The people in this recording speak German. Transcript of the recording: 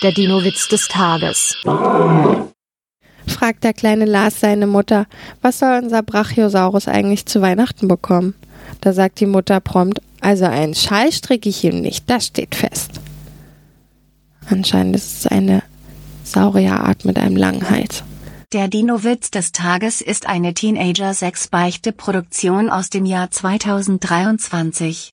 Der Dino-Witz des Tages. Fragt der kleine Lars seine Mutter, was soll unser Brachiosaurus eigentlich zu Weihnachten bekommen? Da sagt die Mutter prompt, also einen Schal stricke ich ihm nicht, das steht fest. Anscheinend ist es eine Saurierart mit einem langen Hals. Der Dino-Witz des Tages ist eine Teenager-6-Beichte-Produktion aus dem Jahr 2023.